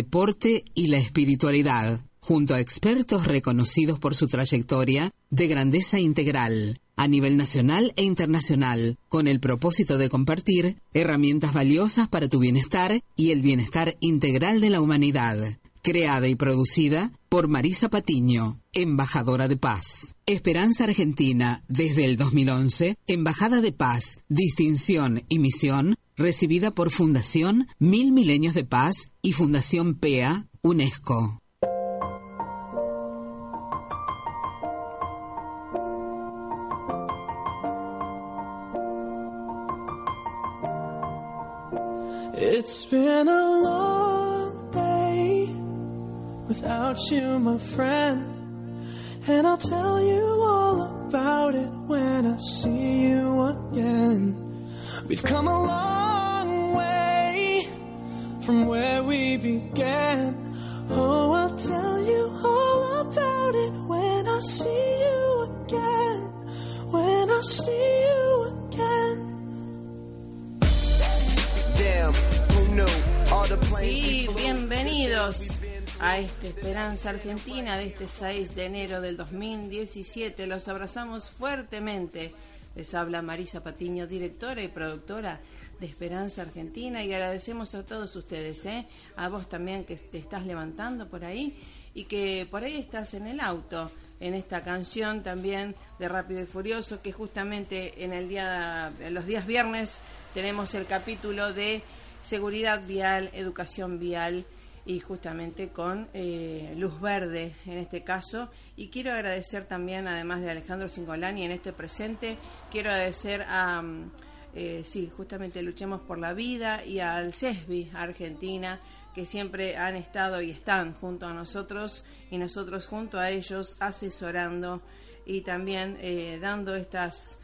deporte y la espiritualidad, junto a expertos reconocidos por su trayectoria de grandeza integral a nivel nacional e internacional, con el propósito de compartir herramientas valiosas para tu bienestar y el bienestar integral de la humanidad. Creada y producida por Marisa Patiño, embajadora de paz. Esperanza Argentina, desde el 2011, Embajada de Paz, Distinción y Misión, recibida por Fundación Mil Milenios de Paz y Fundación PEA, UNESCO. It's been a long day without you, my friend. And I'll tell you all about it when I see you again. We've come a from where we began. Oh, I'll tell you all about it when I see you again. When I see you again. Sí, bienvenidos a esta Esperanza Argentina de este 6 de enero del 2017. Los abrazamos fuertemente. Les habla Marisa Patiño, directora y productora de Esperanza Argentina y agradecemos a todos ustedes, ¿eh? a vos también que te estás levantando por ahí y que por ahí estás en el auto en esta canción también de Rápido y Furioso que justamente en el día los días viernes tenemos el capítulo de seguridad vial, educación vial y justamente con eh, luz verde en este caso. Y quiero agradecer también, además de Alejandro Singolani en este presente, quiero agradecer a, eh, sí, justamente Luchemos por la Vida y al CESBI Argentina, que siempre han estado y están junto a nosotros y nosotros junto a ellos asesorando y también eh, dando estas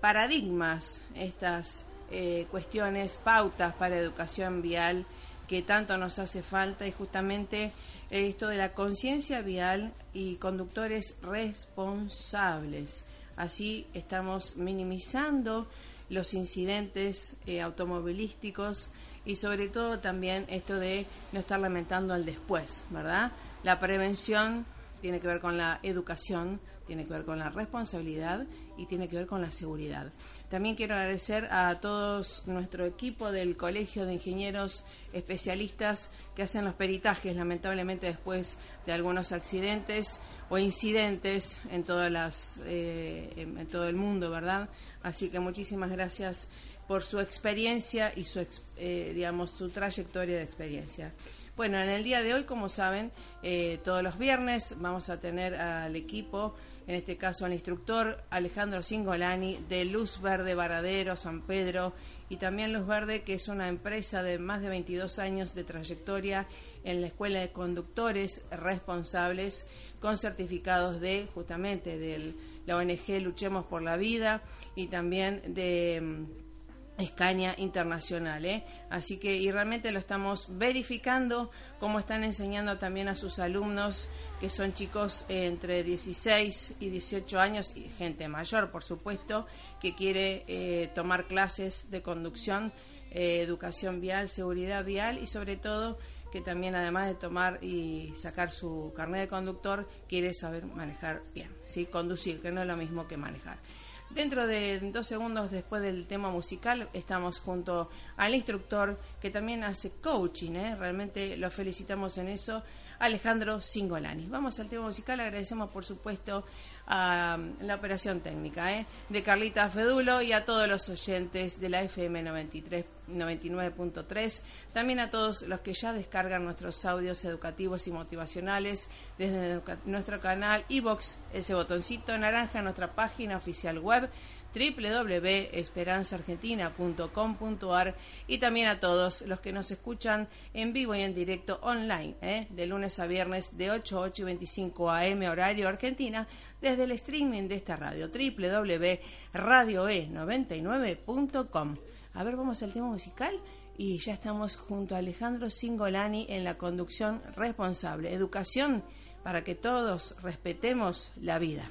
paradigmas, estas eh, cuestiones, pautas para educación vial que tanto nos hace falta y justamente esto de la conciencia vial y conductores responsables. Así estamos minimizando los incidentes eh, automovilísticos y sobre todo también esto de no estar lamentando al después, ¿verdad? La prevención tiene que ver con la educación, tiene que ver con la responsabilidad y tiene que ver con la seguridad. También quiero agradecer a todos nuestro equipo del Colegio de Ingenieros Especialistas que hacen los peritajes, lamentablemente después de algunos accidentes o incidentes en todas las eh, en todo el mundo, ¿verdad? Así que muchísimas gracias por su experiencia y su eh, digamos su trayectoria de experiencia. Bueno, en el día de hoy, como saben, eh, todos los viernes vamos a tener al equipo, en este caso al instructor Alejandro Singolani de Luz Verde Varadero, San Pedro, y también Luz Verde, que es una empresa de más de 22 años de trayectoria en la Escuela de Conductores Responsables, con certificados de justamente de la ONG Luchemos por la Vida y también de mm, Escaña Internacional, ¿eh? Así que y realmente lo estamos verificando, como están enseñando también a sus alumnos, que son chicos entre 16 y 18 años, y gente mayor, por supuesto, que quiere eh, tomar clases de conducción, eh, educación vial, seguridad vial y sobre todo que también además de tomar y sacar su carnet de conductor, quiere saber manejar bien, ¿sí? conducir, que no es lo mismo que manejar. Dentro de dos segundos después del tema musical estamos junto al instructor que también hace coaching, ¿eh? realmente lo felicitamos en eso, Alejandro Singolani. Vamos al tema musical, agradecemos por supuesto a la operación técnica ¿eh? de Carlita Fedulo y a todos los oyentes de la FM 93 99.3, también a todos los que ya descargan nuestros audios educativos y motivacionales desde nuestro canal iBox, ese botoncito naranja en nuestra página oficial web www.esperanzaargentina.com.ar y también a todos los que nos escuchan en vivo y en directo online, ¿eh? de lunes a viernes de 8 a 8 y 25 AM horario Argentina, desde el streaming de esta radio, www.radioe99.com. A ver, vamos al tema musical y ya estamos junto a Alejandro Singolani en la conducción responsable. Educación para que todos respetemos la vida.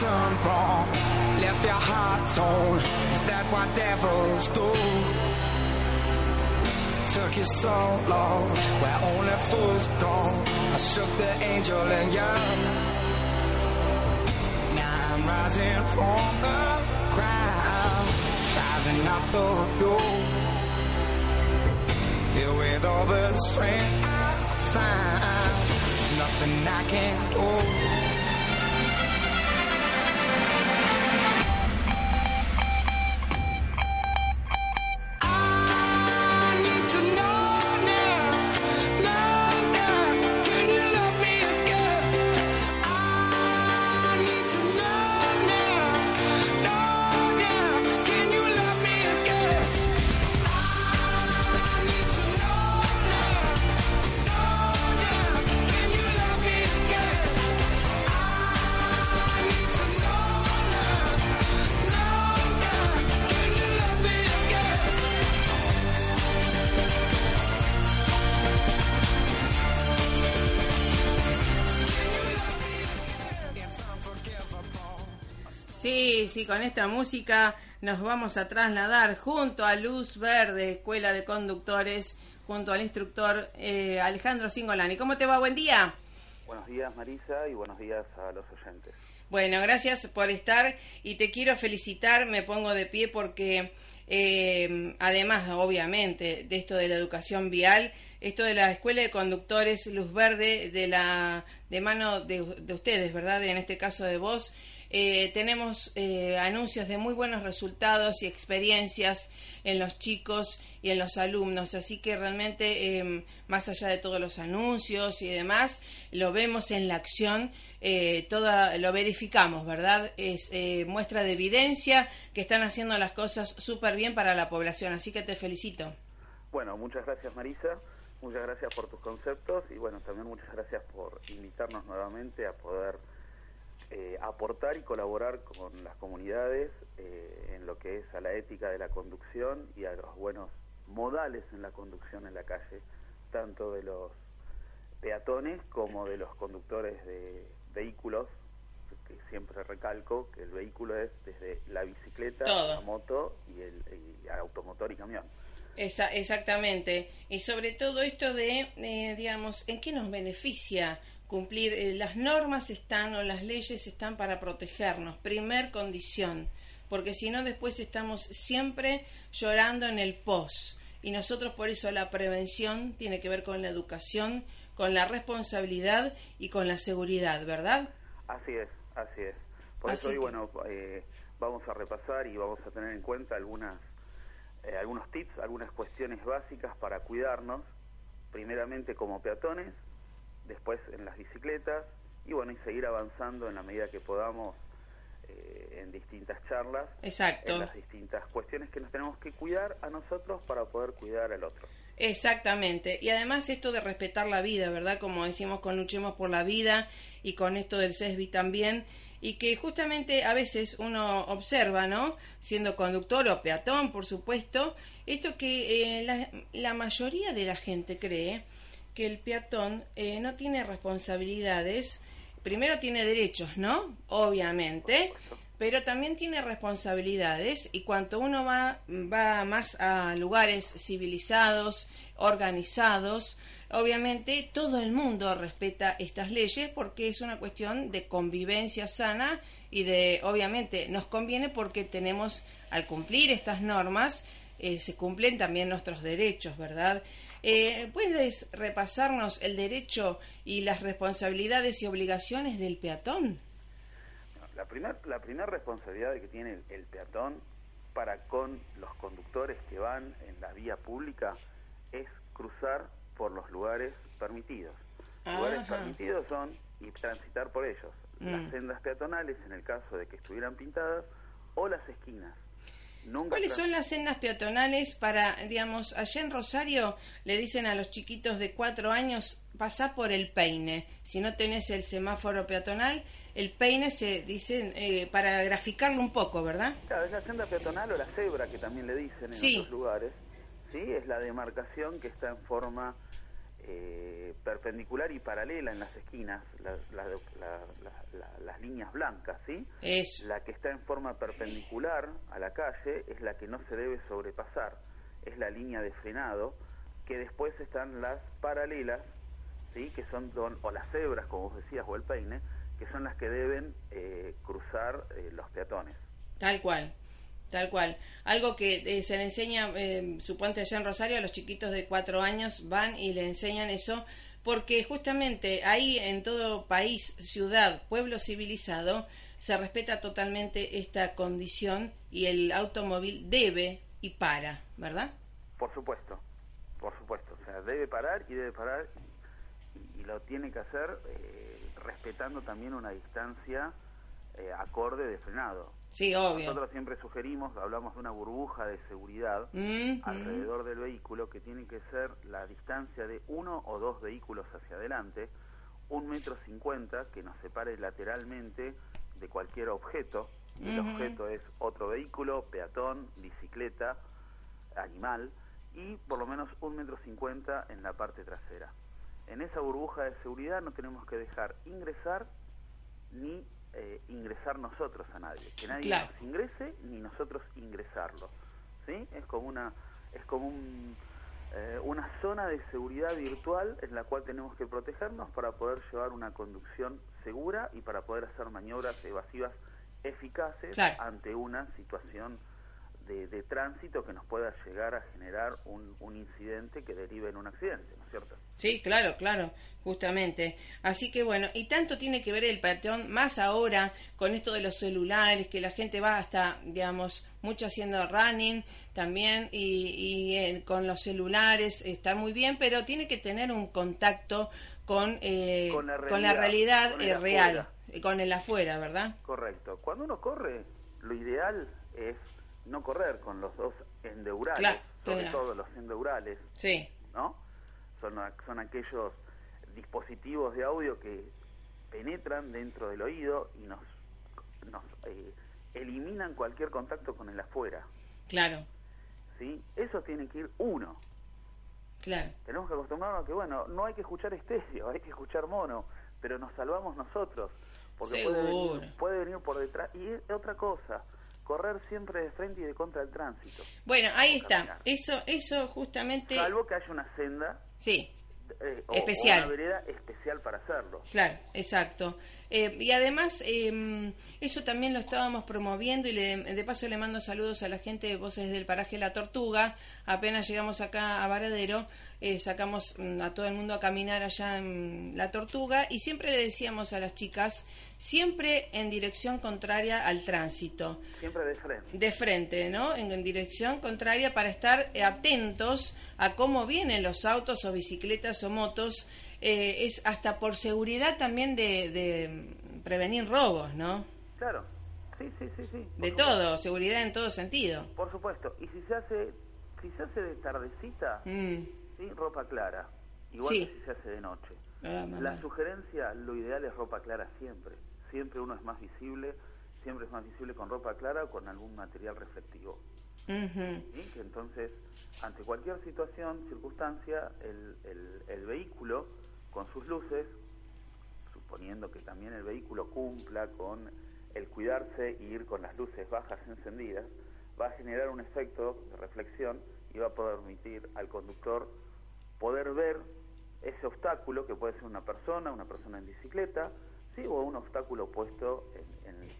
Done wrong. Left your heart torn. Is that what devils do? Took you so long, where only fools go. I shook the angel and young. Now I'm rising from the ground, rising through you. Filled with all the strength I find, there's nothing I can't do. Sí, con esta música nos vamos a trasladar junto a Luz Verde, Escuela de Conductores, junto al instructor eh, Alejandro Singolani. ¿Cómo te va? Buen día. Buenos días Marisa y buenos días a los oyentes. Bueno, gracias por estar y te quiero felicitar, me pongo de pie porque eh, además, obviamente, de esto de la educación vial, esto de la Escuela de Conductores Luz Verde, de la de mano de, de ustedes, ¿verdad? En este caso de vos, eh, tenemos eh, anuncios de muy buenos resultados y experiencias en los chicos y en los alumnos, así que realmente, eh, más allá de todos los anuncios y demás, lo vemos en la acción, eh, toda, lo verificamos, ¿verdad? Es eh, muestra de evidencia que están haciendo las cosas súper bien para la población, así que te felicito. Bueno, muchas gracias Marisa, muchas gracias por tus conceptos y bueno, también muchas gracias por invitarnos nuevamente a poder eh, aportar y colaborar con las comunidades eh, en lo que es a la ética de la conducción y a los buenos modales en la conducción en la calle, tanto de los peatones como de los conductores de vehículos, que siempre recalco que el vehículo es desde la bicicleta, Todo. la moto y el y automotor y camión. Esa, exactamente. Y sobre todo esto de, eh, digamos, ¿en qué nos beneficia cumplir? Eh, las normas están o las leyes están para protegernos, primer condición, porque si no después estamos siempre llorando en el pos. Y nosotros por eso la prevención tiene que ver con la educación, con la responsabilidad y con la seguridad, ¿verdad? Así es, así es. Por Así eso hoy, que- bueno, eh, vamos a repasar y vamos a tener en cuenta algunas, eh, algunos tips, algunas cuestiones básicas para cuidarnos, primeramente como peatones, después en las bicicletas y bueno, y seguir avanzando en la medida que podamos eh, en distintas charlas, Exacto. en las distintas cuestiones que nos tenemos que cuidar a nosotros para poder cuidar al otro. Exactamente. Y además esto de respetar la vida, ¿verdad? Como decimos con Luchemos por la Vida y con esto del CESBI también. Y que justamente a veces uno observa, ¿no? Siendo conductor o peatón, por supuesto, esto que eh, la, la mayoría de la gente cree que el peatón eh, no tiene responsabilidades. Primero tiene derechos, ¿no? Obviamente pero también tiene responsabilidades y cuanto uno va, va más a lugares civilizados, organizados, obviamente todo el mundo respeta estas leyes porque es una cuestión de convivencia sana y de, obviamente, nos conviene porque tenemos, al cumplir estas normas, eh, se cumplen también nuestros derechos, ¿verdad? Eh, ¿Puedes repasarnos el derecho y las responsabilidades y obligaciones del peatón? La primera la primer responsabilidad que tiene el, el peatón para con los conductores que van en la vía pública es cruzar por los lugares permitidos. Lugares Ajá. permitidos son y transitar por ellos. Mm. Las sendas peatonales, en el caso de que estuvieran pintadas, o las esquinas. ¿Cuáles son las sendas peatonales para, digamos, allá en Rosario le dicen a los chiquitos de cuatro años, pasá por el peine. Si no tenés el semáforo peatonal, el peine se dice eh, para graficarlo un poco, ¿verdad? Claro, es la senda peatonal o la cebra que también le dicen en Sí. otros lugares. Sí, es la demarcación que está en forma eh, perpendicular y paralela en las esquinas, la- la- la- la- la- las líneas blancas, ¿sí? Eso. La que está en forma perpendicular a la calle es la que no se debe sobrepasar, es la línea de frenado, que después están las paralelas, ¿sí? que son, don- o las cebras, como vos decías, o el peine, que son las que deben eh, cruzar eh, los peatones. Tal cual, tal cual. Algo que eh, se le enseña, eh, suponte allá en Rosario, a los chiquitos de cuatro años van y le enseñan eso, porque justamente ahí en todo país, ciudad, pueblo civilizado, se respeta totalmente esta condición y el automóvil debe y para, ¿verdad? Por supuesto, por supuesto. O sea, debe parar y debe parar y, y lo tiene que hacer eh, respetando también una distancia eh, acorde de frenado. Sí, obvio. Nosotros siempre sugerimos, hablamos de una burbuja de seguridad Mm, alrededor del vehículo que tiene que ser la distancia de uno o dos vehículos hacia adelante, un metro cincuenta que nos separe lateralmente de cualquier objeto. El objeto es otro vehículo, peatón, bicicleta, animal y por lo menos un metro cincuenta en la parte trasera. En esa burbuja de seguridad no tenemos que dejar ingresar ni eh, ingresar nosotros a nadie, que nadie Claro. nos ingrese ni nosotros ingresarlo, ¿sí? Es como una es como un, eh, una zona de seguridad virtual en la cual tenemos que protegernos para poder llevar una conducción segura y para poder hacer maniobras evasivas eficaces Claro. ante una situación de, de tránsito que nos pueda llegar a generar un, un incidente que derive en un accidente, ¿no es cierto? Sí, claro, claro, justamente. Así que bueno, y tanto tiene que ver el peatón, más ahora con esto de los celulares, que la gente va hasta, digamos, mucho haciendo running también, y, y eh, con los celulares está muy bien, pero tiene que tener un contacto con, eh, Con la con la realidad, con eh, real, eh, con el afuera, ¿verdad? Correcto. Cuando uno corre, lo ideal es no correr con los dos endeurales, Claro, sobre claro. todo los endeurales, Sí, ¿no? Son, son aquellos dispositivos de audio que penetran dentro del oído y nos, nos eh, eliminan cualquier contacto con el afuera, claro, ¿sí? Eso tiene que ir uno. claro. Tenemos que acostumbrarnos a que, bueno, no hay que escuchar estéreo, hay que escuchar mono, pero nos salvamos nosotros, porque puede venir, puede venir por detrás. Y es otra cosa, correr siempre de frente y de contra del tránsito. Bueno, ahí está. caminar. Eso, eso justamente... Salvo que haya una senda Sí, eh, o- Especial. o una vereda especial para hacerlo. Claro, exacto. Eh, y además, eh, eso también lo estábamos promoviendo y le- de paso le mando saludos a la gente de Voces del Paraje La Tortuga. Apenas llegamos acá a Varadero, eh, sacamos mm, a todo el mundo a caminar allá en La Tortuga y siempre le decíamos a las chicas, siempre en dirección contraria al tránsito Siempre de frente. de frente, ¿no? En, en dirección contraria para estar eh, atentos a cómo vienen los autos o bicicletas o motos. Eh, es hasta por seguridad también de, de mm, prevenir robos, ¿no? Claro. Sí, sí, sí, sí. De supuesto. todo, seguridad en todo sentido. Por supuesto. Y si se hace, si se hace de tardecita, Mm, sí, ropa clara. Igual Sí. que si se hace de noche. ah. La sugerencia, lo ideal es ropa clara siempre. Siempre uno es más visible, siempre es más visible con ropa clara o con algún material reflectivo. Ujú. ¿sí? Que entonces, ante cualquier situación, circunstancia, el, el, el vehículo con sus luces, suponiendo que también el vehículo cumpla con el cuidarse y ir con las luces bajas encendidas, va a generar un efecto de reflexión y va a permitir al conductor poder ver ese obstáculo que puede ser una persona, una persona en bicicleta, sí, o un obstáculo puesto en, el-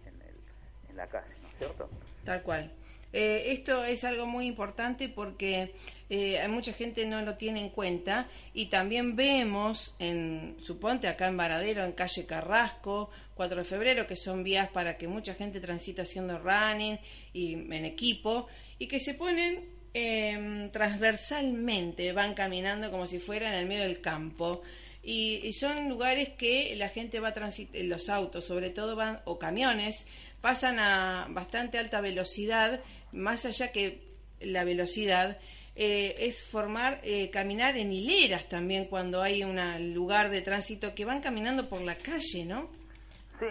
en la calle, ¿no es cierto? Tal cual. Eh, esto es algo muy importante porque eh, mucha gente no lo tiene en cuenta y también vemos en suponte acá en Varadero en calle Carrasco 4 de febrero que son vías para que mucha gente transita haciendo running y en equipo y que se ponen eh, transversalmente van caminando como si fuera en el medio del campo y, y son lugares que la gente va a transitar, los autos sobre todo van, o camiones, pasan a bastante alta velocidad, más allá que la velocidad, eh, es formar, eh, caminar en hileras también cuando hay un lugar de tránsito que van caminando por la calle, ¿no? Sí,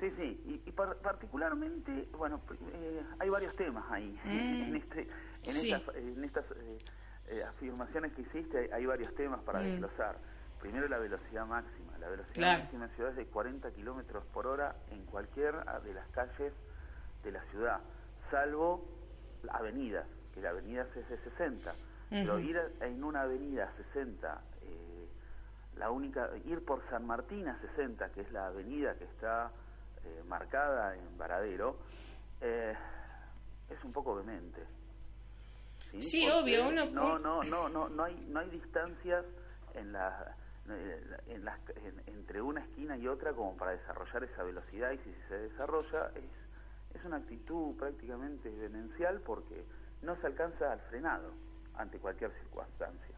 sí, sí. Y, y par- particularmente, bueno, eh, hay varios temas ahí. Mm. en, este, en Sí. estas, en estas eh, eh, afirmaciones que hiciste hay, hay varios temas para Mm. desglosar. Primero la velocidad máxima. La velocidad Claro. máxima en ciudad es de 40 kilómetros por hora en cualquier de las calles de la ciudad, salvo avenidas, que la avenida es de 60. Pero ir en una avenida a 60, eh, la única, ir por San Martín a 60, que es la avenida que está eh, marcada en Varadero, eh, es un poco vehemente. Sí, Porque obvio, uno- No, no, no, no, no hay, no hay distancias en la, en las, en- entre una esquina y otra como para desarrollar esa velocidad y si se desarrolla es, es una actitud prácticamente demencial porque no se alcanza al frenado ante cualquier circunstancia.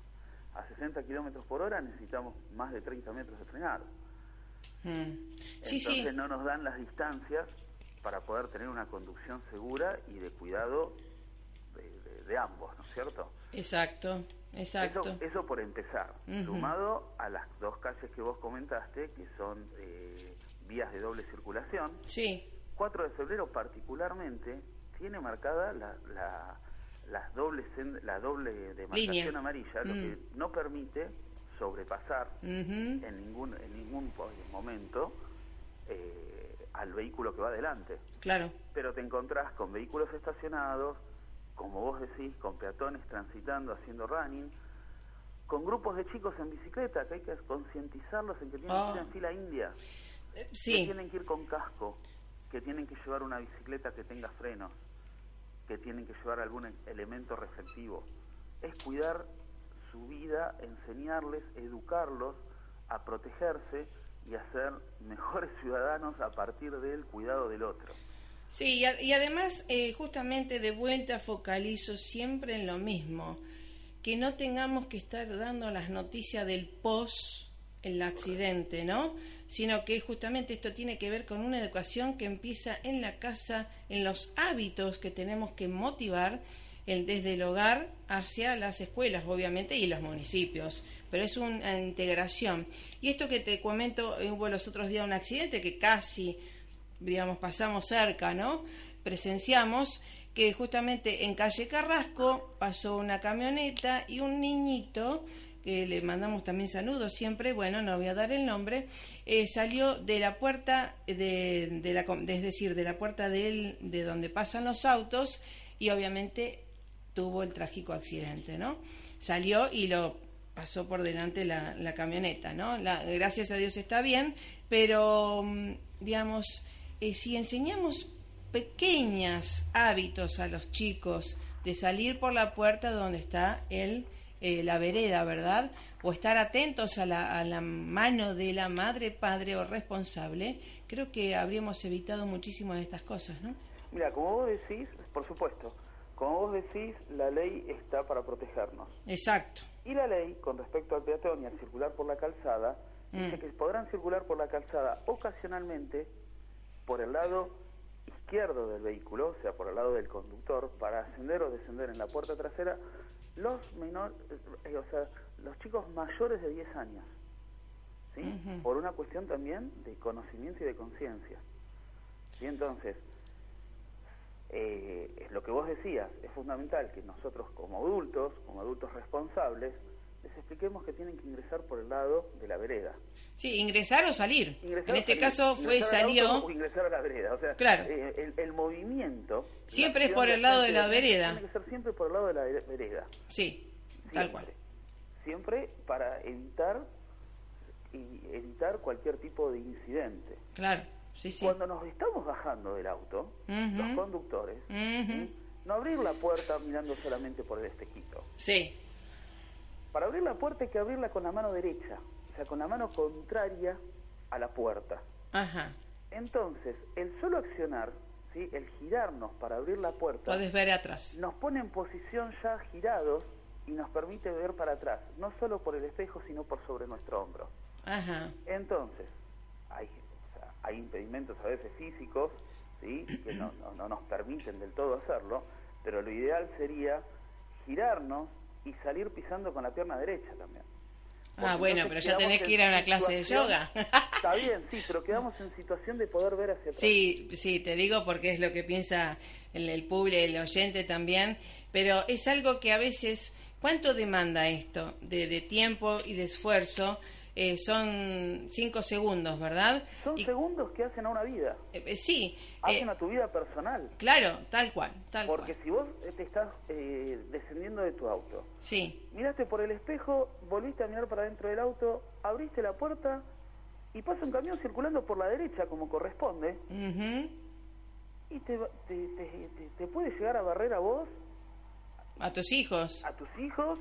A 60 kilómetros por hora necesitamos más de 30 metros de frenado. Mm. Sí, Entonces sí. no nos dan las distancias para poder tener una conducción segura y de cuidado de, ambos, ¿no es cierto? Exacto, exacto. Eso, eso por empezar, sumado a las dos calles que vos comentaste, que son eh, vías de doble circulación. Sí, 4 de febrero particularmente tiene marcada la, la, las dobles la doble demarcación Línea. amarilla, lo Mm. que no permite sobrepasar en ningún en ningún momento eh, al vehículo que va adelante. claro. Pero te encontrás con vehículos estacionados, como vos decís, con peatones transitando, haciendo running, con grupos de chicos en bicicleta, que hay que concientizarlos en que tienen que ir Ah. en fila india, Eh, que tienen que ir con casco, que tienen que llevar una bicicleta que tenga frenos, que tienen que llevar algún e- elemento reflectivo. Es cuidar su vida, enseñarles, educarlos a protegerse y a ser mejores ciudadanos a partir del cuidado del otro. Sí, y, además, eh, justamente de vuelta focalizo siempre en lo mismo, que no tengamos que estar dando las noticias del post el accidente, ¿no? Sino que justamente esto tiene que ver con una educación que empieza en la casa, en los hábitos que tenemos que motivar el- desde el hogar hacia las escuelas, obviamente, y los municipios. Pero es una integración. Y esto que te comento, eh, hubo los otros días un accidente que casi, digamos, pasamos cerca, ¿no? Presenciamos que justamente en calle Carrasco pasó una camioneta y un niñito que le mandamos también saludos siempre, bueno, no voy a dar el nombre, eh, salió de la puerta, de, de la, de- es decir, de la puerta del- de donde pasan los autos y obviamente tuvo el trágico accidente, ¿no? Salió y lo pasó por delante la, camioneta, ¿no? Gracias a Dios está bien, pero, mm, digamos, eh, si enseñamos pequeños hábitos a los chicos de salir por la puerta donde está el, eh, la vereda, ¿verdad? O estar atentos a la, a la mano de la madre, padre o responsable, creo que habríamos evitado muchísimas de estas cosas, ¿no? Mira, como vos decís, por supuesto, como vos decís, la ley está para protegernos. Exacto. Y la ley, con respecto al peatón y al circular por la calzada, dice Mm. que podrán circular por la calzada ocasionalmente por el lado izquierdo del vehículo, o sea, por el lado del conductor, para ascender o descender en la puerta trasera los menor, eh, o sea, los chicos mayores de 10 años. ¿Sí? Por una cuestión también de conocimiento y de conciencia. Y entonces, eh, lo que vos decías, es fundamental que nosotros como adultos, como adultos responsables, les expliquemos que tienen que ingresar por el lado de la vereda. Sí, ingresar o salir. Ingresar en este salir, caso fue salió. o ingresar a la vereda. O sea, Claro. eh, el, el movimiento... Siempre es por el lado de la vereda. Tiene que ser siempre por el lado de la vere- vereda. Sí, tal Siempre. cual. Siempre para evitar y evitar cualquier tipo de incidente. Claro, sí, sí. Cuando nos estamos bajando del auto, los conductores, no abrir la puerta mirando solamente por el espejito. Sí. Para abrir la puerta hay que abrirla con la mano derecha, sea, con la mano contraria a la puerta. Ajá. Entonces, el solo accionar, ¿sí? el girarnos para abrir la puerta, Podés ver atrás. nos pone en posición ya girados y nos permite ver para atrás, no solo por el espejo, sino por sobre nuestro hombro. Ajá. Entonces, hay, o sea, hay impedimentos a veces físicos ¿sí? que no, no- no nos permiten del todo hacerlo, pero lo ideal sería girarnos y salir pisando con la pierna derecha también. Ah, bueno, pero ya tenés en que ir a una clase de yoga. Está bien, sí, pero quedamos en situación de poder ver hacia atrás. Sí, sí, te digo porque es lo que piensa el, el público, el oyente también, pero es algo que a veces, ¿cuánto demanda esto de, de tiempo y de esfuerzo? Eh, son cinco segundos, ¿verdad? Son Y- segundos que hacen a una vida, eh, eh, sí, hacen eh, a tu vida personal. claro, tal cual, tal Porque cual. si vos te estás eh, descendiendo de tu auto, Sí, miraste por el espejo, volviste a mirar para dentro del auto, abriste la puerta y pasa un camión circulando por la derecha como corresponde ujú, y te, te, te- te- puede llegar a barrer a vos, a tus hijos. a tus hijos,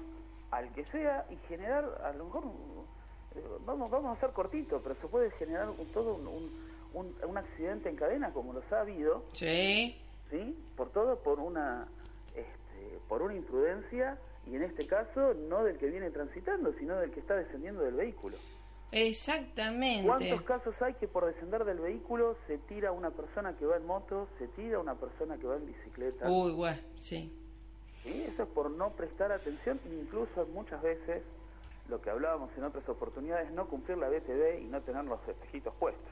al que sea y generar a lo mejor, vamos, vamos a ser cortito, pero se puede generar un- todo un, un, accidente en cadena como los ha habido, Sí, ¿sí? Por todo por una, este, por una imprudencia y en este caso no del que viene transitando, sino del que está descendiendo del vehículo. exactamente. ¿Cuántos casos hay que por descender del vehículo se tira una persona que va en moto, se tira una persona que va en bicicleta? Uy, bueno, sí. ¿Sí? Eso es por no prestar atención, incluso muchas veces, lo que hablábamos en otras oportunidades, no cumplir la BTV y no tener los espejitos puestos.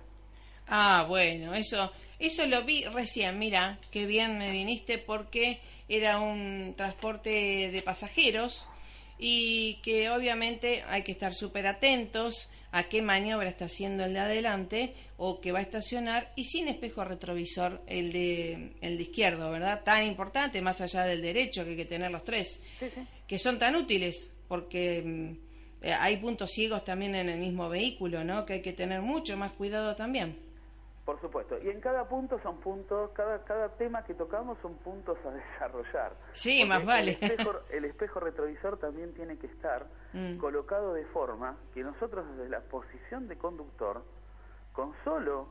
Ah, bueno, eso, eso lo vi recién, mira, qué bien me viniste porque era un transporte de pasajeros y que obviamente hay que estar súper atentos a qué maniobra está haciendo el de adelante o que va a estacionar y sin espejo retrovisor el de, el de izquierdo, ¿verdad? Tan importante, más allá del derecho, que hay que tener los tres, Sí, sí. que son tan útiles porque mm, eh, hay puntos ciegos también en el mismo vehículo, ¿no? Que hay que tener mucho más cuidado también. Por supuesto. Y en cada punto son puntos, cada, cada tema que tocamos son puntos a desarrollar. Sí, Porque más vale. El espejo, el espejo retrovisor también tiene que estar Mm. colocado de forma que nosotros desde la posición de conductor, con solo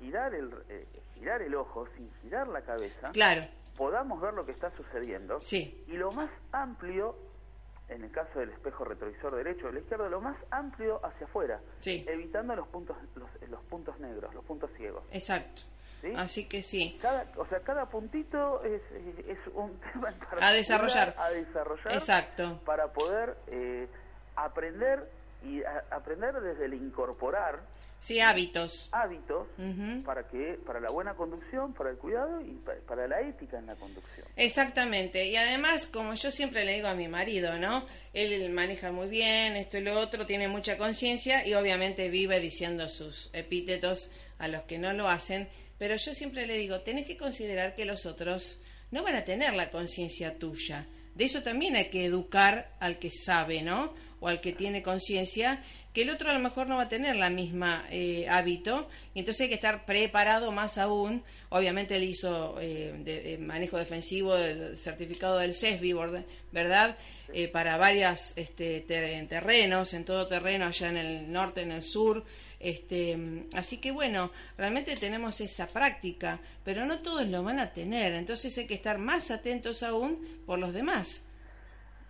girar el, eh, girar el ojo, sin girar la cabeza, Claro, podamos ver lo que está sucediendo. Sí. Y lo más amplio, en el caso del espejo retrovisor derecho o el izquierdo, lo más amplio hacia afuera, Sí. evitando los puntos, los, los puntos negros, los puntos ciegos. exacto. ¿Sí? Así que sí. Cada, o sea, cada puntito es, es un tema A desarrollar. a desarrollar Exacto. para poder eh, aprender y a- aprender desde el incorporar Sí, hábitos. hábitos para que para la buena conducción, para el cuidado y pa- para la ética en la conducción. Exactamente. Y además, como yo siempre le digo a mi marido, ¿no? Él maneja muy bien, esto y lo otro, tiene mucha conciencia y obviamente vive diciendo sus epítetos a los que no lo hacen. Pero yo siempre le digo, tenés que considerar que los otros no van a tener la conciencia tuya. De eso también hay que educar al que sabe, ¿no? O al que tiene conciencia, que el otro a lo mejor no va a tener la misma eh, hábito, y entonces hay que estar preparado más aún. Obviamente él hizo eh, de- eh, manejo defensivo del certificado del CESBI, ¿verdad? Eh, para varios este, ter- terrenos, en todo terreno, allá en el norte, en el sur. Este, así que bueno, realmente tenemos esa práctica, pero no todos lo van a tener, entonces hay que estar más atentos aún por los demás.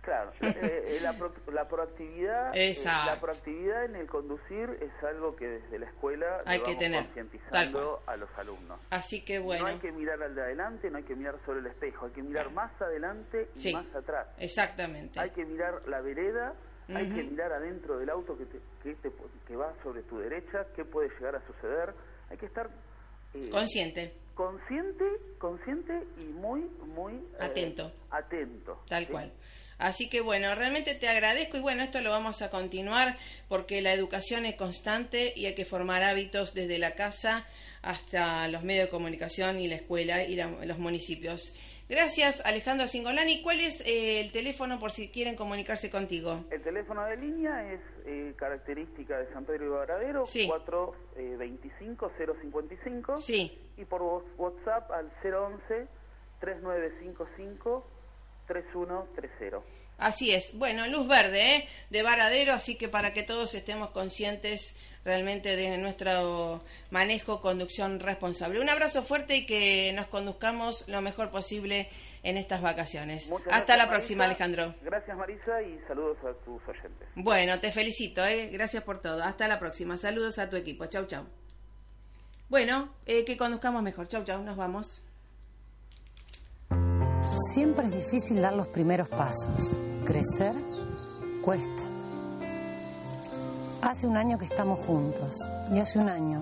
Claro, eh, eh, la, pro- la proactividad, eh, la proactividad en el conducir es algo que desde la escuela Hay que tener, concientizando a los alumnos. Así que No bueno, hay que mirar al de adelante, no hay que mirar solo el espejo, hay que mirar más adelante y Sí. más atrás. exactamente. Hay que mirar la vereda, hay que mirar adentro del auto que, te- que, te- que va sobre tu derecha, qué puede llegar a suceder. Hay que estar eh, Consciente, consciente, consciente y muy, muy eh, Atento. atento. tal ¿sí? cual. Así que bueno, realmente te agradezco y bueno, esto lo vamos a continuar porque la educación es constante y hay que formar hábitos desde la casa hasta los medios de comunicación y la escuela y la- los municipios. Gracias Alejandro Singolani. ¿Cuál es eh, el teléfono por si quieren comunicarse contigo? El teléfono de línea es eh, característica de San Pedro y Varadero, Sí. 425-055. Sí, Y por WhatsApp al 011 3955-3130. Así es. Bueno, luz verde, ¿eh? De Varadero, así que para que todos estemos conscientes realmente de nuestro manejo, conducción responsable. Un abrazo fuerte y que nos conduzcamos lo mejor posible en estas vacaciones. Muchas Hasta gracias, la próxima, Marisa. Alejandro. Gracias Marisa y saludos a tus oyentes. Bueno, te felicito, ¿eh? Gracias por todo. Hasta la próxima. Saludos a tu equipo. Chau, chau. Bueno, eh, que conduzcamos mejor. Chau, chau. Nos vamos. Siempre es difícil dar los primeros pasos. Crecer cuesta. Hace un año que estamos juntos y hace un año